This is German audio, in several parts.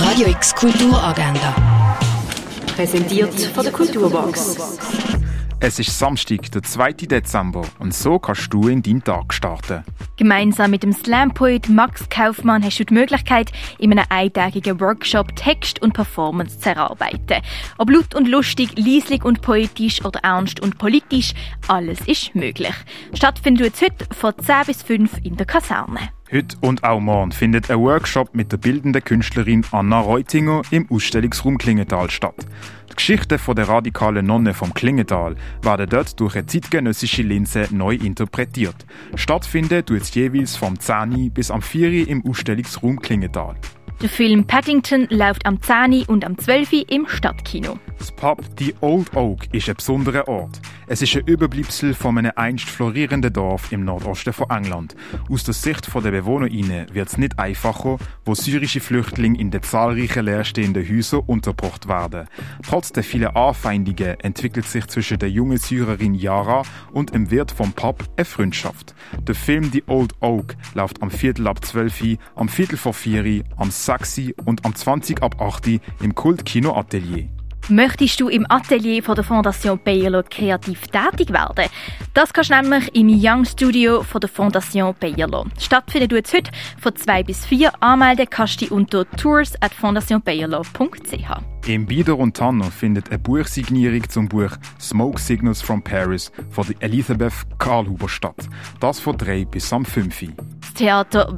Radio X Kulturagenda. Präsentiert von der Kulturbox. Es ist Samstag, der 2. Dezember, und so kannst du in deinen Tag starten. Gemeinsam mit dem Slam-Poet Max Kaufmann hast du die Möglichkeit, in einem eintägigen Workshop Text und Performance zu erarbeiten. Ob laut und lustig, leislich und poetisch oder ernst und politisch, alles ist möglich. Stattfindet jetzt heute von 10 bis 5 in der Kaserne. Heute und auch morgen findet ein Workshop mit der bildenden Künstlerin Anna Reutinger im Ausstellungsraum Klingenthal statt. Die Geschichten der radikalen Nonne vom Klingenthal werden dort durch eine zeitgenössische Linse neu interpretiert. Stattfinden tut es jeweils vom 10 bis am 4 im Ausstellungsraum Klingenthal. Der Film Paddington läuft am 10 und am 12 im Stadtkino. Das Pub The Old Oak ist ein besonderer Ort. Es ist ein Überbleibsel von einem einst florierenden Dorf im Nordosten von England. Aus der Sicht der BewohnerInnen wird es nicht einfacher, wo syrische Flüchtlinge in den zahlreichen leerstehenden Häusern untergebracht werden. Trotz der vielen Anfeindungen entwickelt sich zwischen der jungen Syrerin Yara und dem Wirt vom Pub eine Freundschaft. Der Film The Old Oak läuft am Viertel ab 12 am Viertel vor 4 am 6 und am 20 ab 8 im Kultkino Atelier. Möchtest du im Atelier von der Fondation Bayerlo kreativ tätig werden? Das kannst du nämlich im Young Studio von der Fondation Bayerlo. Stattfindet jetzt heute von 2 bis 4. Anmelden kannst du unter tours at. Im Bieder und Tanner findet eine Buchsignierung zum Buch Smoke Signals from Paris von Elisabeth Karlhuber statt. Das von 3 bis am 5. Das Theater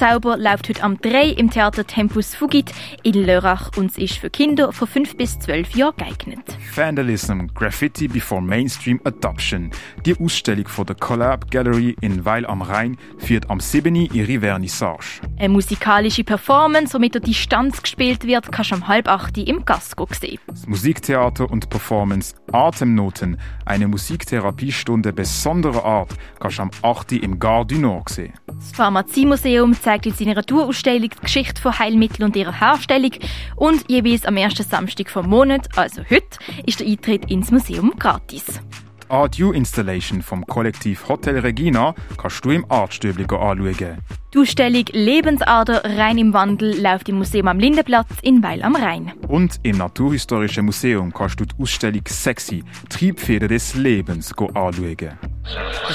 Weihnachtszauber läuft heute am 3 im Theater Tempus Fugit in Lörrach und ist für Kinder von 5 bis 12 Jahren geeignet. Vandalism, Graffiti before Mainstream Adoption. Die Ausstellung von der Collab Gallery in Weil am Rhein führt am 7. ihre Vernissage. Eine musikalische Performance, die mit der Distanz gespielt wird, kannst du am halb 8 im Gasco sehen. Das Musiktheater und Performance Atemnoten, eine Musiktherapiestunde besonderer Art, kannst du am 8. im Gare du Nord sehen. Das Pharmaziemuseum zeigt in seiner Tourausstellung die Geschichte von Heilmitteln und ihrer Herstellung und jeweils am ersten Samstag vom Monat, also heute, ist der Eintritt ins Museum gratis. Die Art U Installation vom Kollektiv Hotel Regina kannst du im Artstübli anschauen. Die Ausstellung Lebensader rein im Wandel läuft im Museum am Lindenplatz in Weil am Rhein. Und im Naturhistorischen Museum kannst du die Ausstellung Sexy, Triebfeder des Lebens anschauen.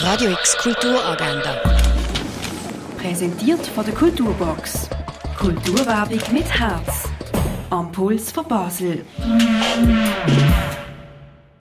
Radio X Kulturagenda. Präsentiert von der Kulturbox. Kulturwerbung mit Herz. Am Puls von Basel.